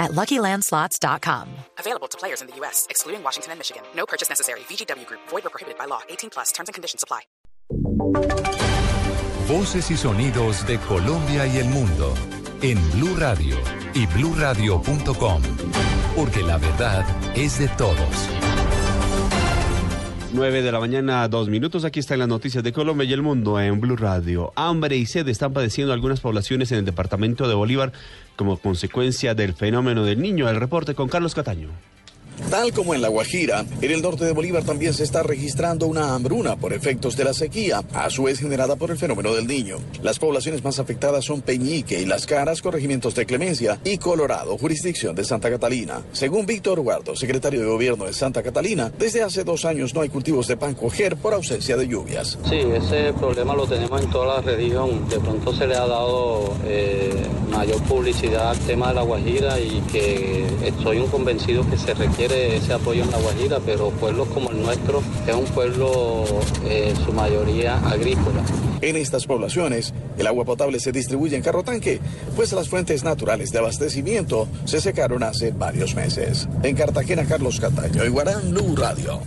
at LuckyLandSlots.com. Available to players in the U.S., excluding Washington and Michigan. No purchase necessary. VGW Group. Void or prohibited by law. 18 plus. Terms and conditions apply. Voces y sonidos de Colombia y el mundo en Blue Radio y BlueRadio.com. Porque la verdad es de todos. 9 de la mañana, dos minutos. Aquí están las noticias de Colombia y el mundo en Blue Radio. Hambre y sed están padeciendo algunas poblaciones en el departamento de Bolívar como consecuencia del fenómeno del niño. El reporte con Carlos Cataño. Tal como en La Guajira, en el norte de Bolívar también se está registrando una hambruna por efectos de la sequía, a su vez generada por el fenómeno del niño. Las poblaciones más afectadas son Peñique y Las Caras, corregimientos de Clemencia, y Colorado, jurisdicción de Santa Catalina. Según Víctor Guardo, secretario de Gobierno de Santa Catalina, desde hace dos años no hay cultivos de pan coger por ausencia de lluvias. Sí, ese problema lo tenemos en toda la región. De pronto se le ha dado eh, mayor publicidad al tema de La Guajira y que estoy un convencido que se requiere ese apoyo en La Guajira, pero pueblos como el nuestro es un pueblo en su mayoría agrícola. En estas poblaciones, el agua potable se distribuye en carro tanque, pues las fuentes naturales de abastecimiento se secaron hace varios meses. En Cartagena, Carlos Cataño, Iguarán, Blue Radio.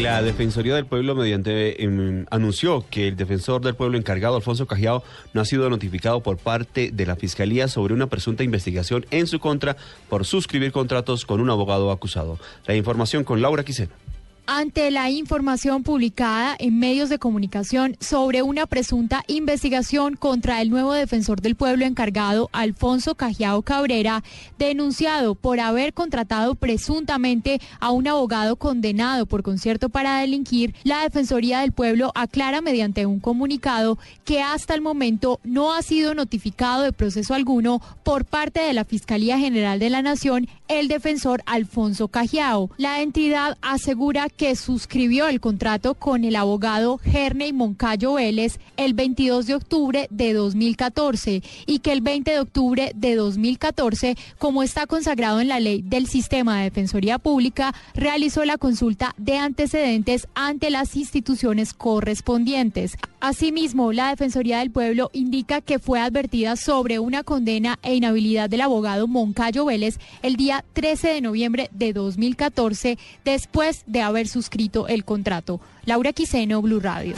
La Defensoría del Pueblo mediante em, anunció que el defensor del pueblo encargado, Alfonso Cajiao, no ha sido notificado por parte de la Fiscalía sobre una presunta investigación en su contra por suscribir contratos con un abogado acusado. La información con Laura Quiseno ante la información publicada en medios de comunicación sobre una presunta investigación contra el nuevo defensor del pueblo encargado, Alfonso Cajiao Cabrera, denunciado por haber contratado presuntamente a un abogado condenado por concierto para delinquir, la Defensoría del Pueblo aclara mediante un comunicado que hasta el momento no ha sido notificado de proceso alguno por parte de la Fiscalía General de la Nación el defensor Alfonso Cajiao. La entidad asegura que suscribió el contrato con el abogado Gerney Moncayo Vélez el 22 de octubre de 2014 y que el 20 de octubre de 2014, como está consagrado en la ley del sistema de defensoría pública, realizó la consulta de antecedentes ante las instituciones correspondientes. Asimismo, la Defensoría del Pueblo indica que fue advertida sobre una condena e inhabilidad del abogado Moncayo Vélez el día 13 de noviembre de 2014, después de haber suscrito el contrato. Laura Quiseno, Blue Radio.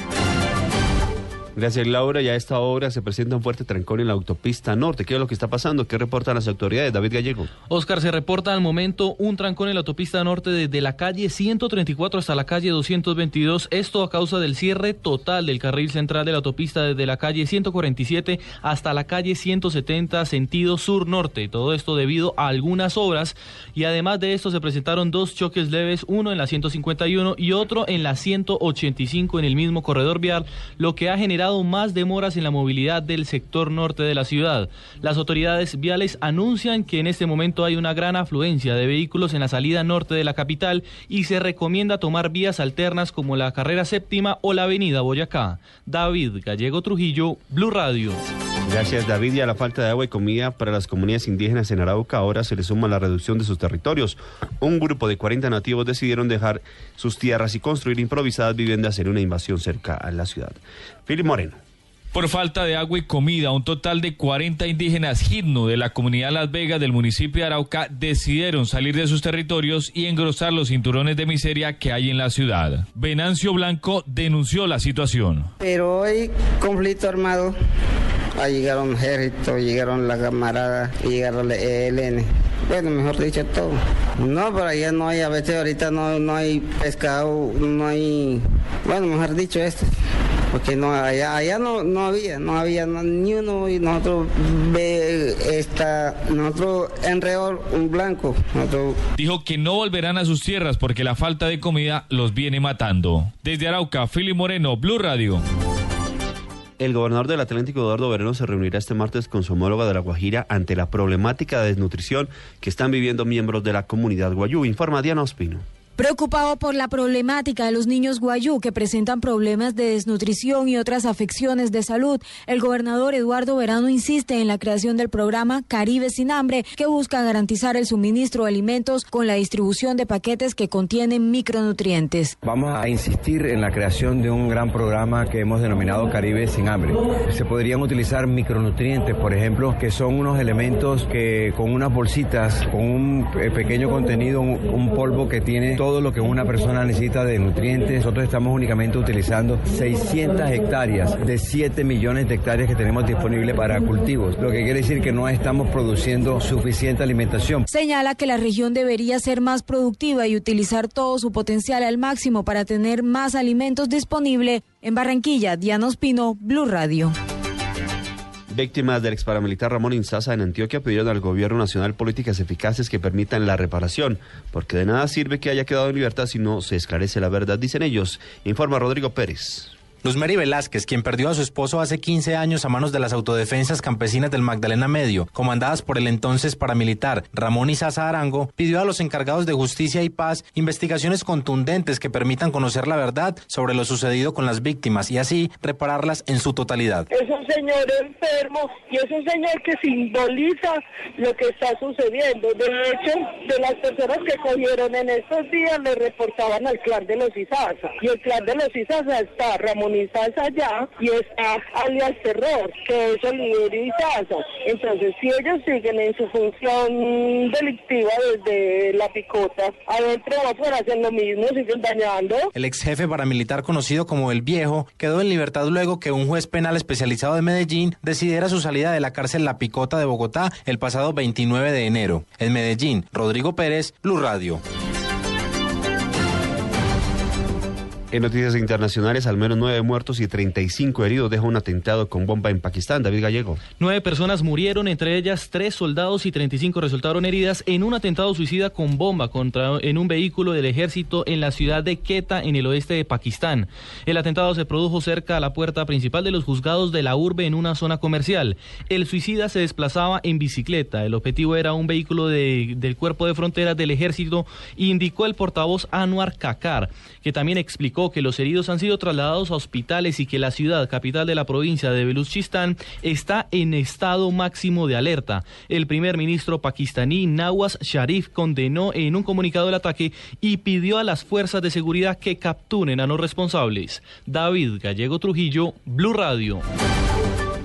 Gracias, Laura. Y a esta hora se presenta un fuerte trancón en la autopista norte. ¿Qué es lo que está pasando? ¿Qué reportan las autoridades? David Gallego. Oscar, se reporta al momento un trancón en la autopista norte desde la calle 134 hasta la calle 222. Esto a causa del cierre total del carril central de la autopista desde la calle 147 hasta la calle 170, sentido sur-norte. Todo esto debido a algunas obras. Y además de esto se presentaron dos choques leves, uno en la 151 y otro en la 185 en el mismo corredor vial, lo que ha generado más demoras en la movilidad del sector norte de la ciudad. Las autoridades viales anuncian que en este momento hay una gran afluencia de vehículos en la salida norte de la capital y se recomienda tomar vías alternas como la carrera séptima o la avenida Boyacá. David Gallego Trujillo, Blue Radio. Gracias David y a la falta de agua y comida para las comunidades indígenas en Arauca ahora se le suma la reducción de sus territorios. Un grupo de 40 nativos decidieron dejar sus tierras y construir improvisadas viviendas en una invasión cerca a la ciudad. Philip Moreno. Por falta de agua y comida, un total de 40 indígenas Hidnu de la comunidad Las Vegas del municipio de Arauca decidieron salir de sus territorios y engrosar los cinturones de miseria que hay en la ciudad. Venancio Blanco denunció la situación. Pero hay conflicto armado. Ahí llegaron ejércitos, llegaron las camaradas, llegaron el ELN. Bueno, mejor dicho todo. No, pero allá no hay, a veces ahorita no, no hay pescado, no hay, bueno, mejor dicho esto porque no allá, allá no, no había, no había ni uno y nosotros ve esta, nosotros enredó un blanco. Dijo que no volverán a sus tierras porque la falta de comida los viene matando. Desde Arauca, Fili Moreno, Blue Radio. El gobernador del Atlántico, Eduardo Vereno, se reunirá este martes con su homóloga de La Guajira ante la problemática de desnutrición que están viviendo miembros de la comunidad guayú. Informa Diana Ospino. Preocupado por la problemática de los niños guayú que presentan problemas de desnutrición y otras afecciones de salud, el gobernador Eduardo Verano insiste en la creación del programa Caribe sin hambre, que busca garantizar el suministro de alimentos con la distribución de paquetes que contienen micronutrientes. Vamos a insistir en la creación de un gran programa que hemos denominado Caribe sin hambre. Se podrían utilizar micronutrientes, por ejemplo, que son unos elementos que con unas bolsitas, con un eh, pequeño contenido, un, polvo que tiene todo lo que una persona necesita de nutrientes. Nosotros estamos únicamente utilizando 600 hectáreas de 7 millones de hectáreas que tenemos disponibles para cultivos, lo que quiere decir que no estamos produciendo suficiente alimentación. Señala que la región debería ser más productiva y utilizar todo su potencial al máximo para tener más alimentos disponibles. En Barranquilla, Diana Ospino, Blue Radio. Víctimas del ex paramilitar Ramón Insaza en Antioquia pidieron al gobierno nacional políticas eficaces que permitan la reparación, porque de nada sirve que haya quedado en libertad si no se esclarece la verdad, dicen ellos. Informa Rodrigo Pérez. Luz Mary Velázquez, quien perdió a su esposo hace 15 años a manos de las autodefensas campesinas del Magdalena Medio, comandadas por el entonces paramilitar Ramón Isaza Arango, pidió a los encargados de justicia y paz investigaciones contundentes que permitan conocer la verdad sobre lo sucedido con las víctimas y así repararlas en su totalidad. Es un señor enfermo y es un señor que simboliza lo que está sucediendo. De hecho, de las personas que cogieron en estos días le reportaban al clan de los Isaza. Y el clan de los Isaza está Ramón Izaza allá y está alias Terror, que es líder Izaza. Entonces, si ellos siguen en su función delictiva desde la picota, adentro afuera hacen lo mismo, siguen dañando. El ex jefe paramilitar conocido como El Viejo quedó en libertad luego que un juez penal especializado de Medellín decidiera su salida de la cárcel La Picota de Bogotá el pasado 29 de enero. En Medellín, Rodrigo Pérez, Blue Radio. En noticias internacionales, al menos nueve muertos y 35 heridos deja un atentado con bomba en Pakistán. David Gallego. Nueve personas murieron, entre ellas tres soldados y 35 resultaron heridas en un atentado suicida con bomba contra en un vehículo del ejército en la ciudad de Quetta, en el oeste de Pakistán. El atentado se produjo cerca a la puerta principal de los juzgados de la urbe en una zona comercial. El suicida se desplazaba en bicicleta. El objetivo era un vehículo de, del cuerpo de fronteras del ejército, indicó el portavoz Anwar Kakar, que también explicó que los heridos han sido trasladados a hospitales y que la ciudad capital de la provincia de Beluchistán está en estado máximo de alerta. El primer ministro pakistaní Nawaz Sharif condenó en un comunicado el ataque y pidió a las fuerzas de seguridad que capturen a los responsables. David Gallego Trujillo, Blue Radio.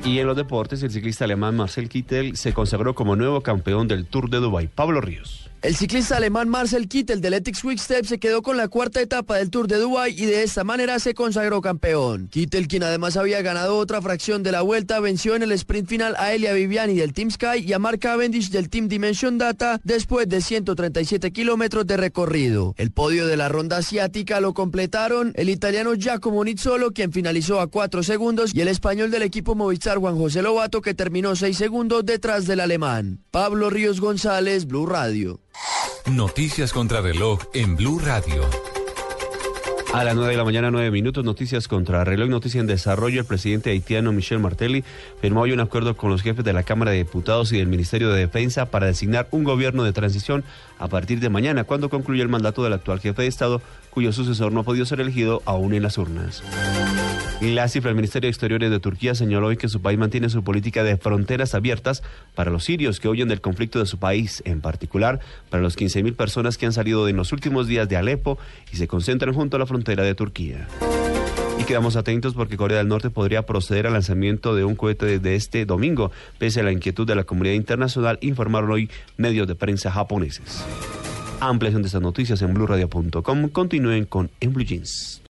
Y en los deportes, el ciclista alemán Marcel Kittel se consagró como nuevo campeón del Tour de Dubái. Pablo Ríos. El ciclista alemán Marcel Kittel del Ethics Quick Step se quedó con la cuarta etapa del Tour de Dubái y de esta manera se consagró campeón. Kittel, quien además había ganado otra fracción de la vuelta, venció en el sprint final a Elia Viviani del Team Sky y a Mark Cavendish del Team Dimension Data después de 137 kilómetros de recorrido. El podio de la ronda asiática lo completaron el italiano Giacomo Nizzolo, quien finalizó a 4 segundos, y el español del equipo Movistar Juan José Lobato, que terminó 6 segundos detrás del alemán. Pablo Ríos González, Blue Radio. Noticias contra reloj en Blue Radio. A las 9 de la mañana, 9 minutos, noticias contra reloj, noticia en desarrollo. El presidente haitiano Michel Martelly firmó hoy un acuerdo con los jefes de la Cámara de Diputados y del Ministerio de Defensa para designar un gobierno de transición a partir de mañana, cuando concluya el mandato del actual jefe de Estado, cuyo sucesor no ha podido ser elegido aún en las urnas. La cifra del Ministerio de Exteriores de Turquía señaló hoy que su país mantiene su política de fronteras abiertas para los sirios que huyen del conflicto de su país, en particular para los 15.000 personas que han salido en los últimos días de Alepo y se concentran junto a la frontera de Turquía. Y quedamos atentos porque Corea del Norte podría proceder al lanzamiento de un cohete desde este domingo, pese a la inquietud de la comunidad internacional, informaron hoy medios de prensa japoneses. Ampliación de estas noticias en blueradio.com. Continúen con En Blue Jeans.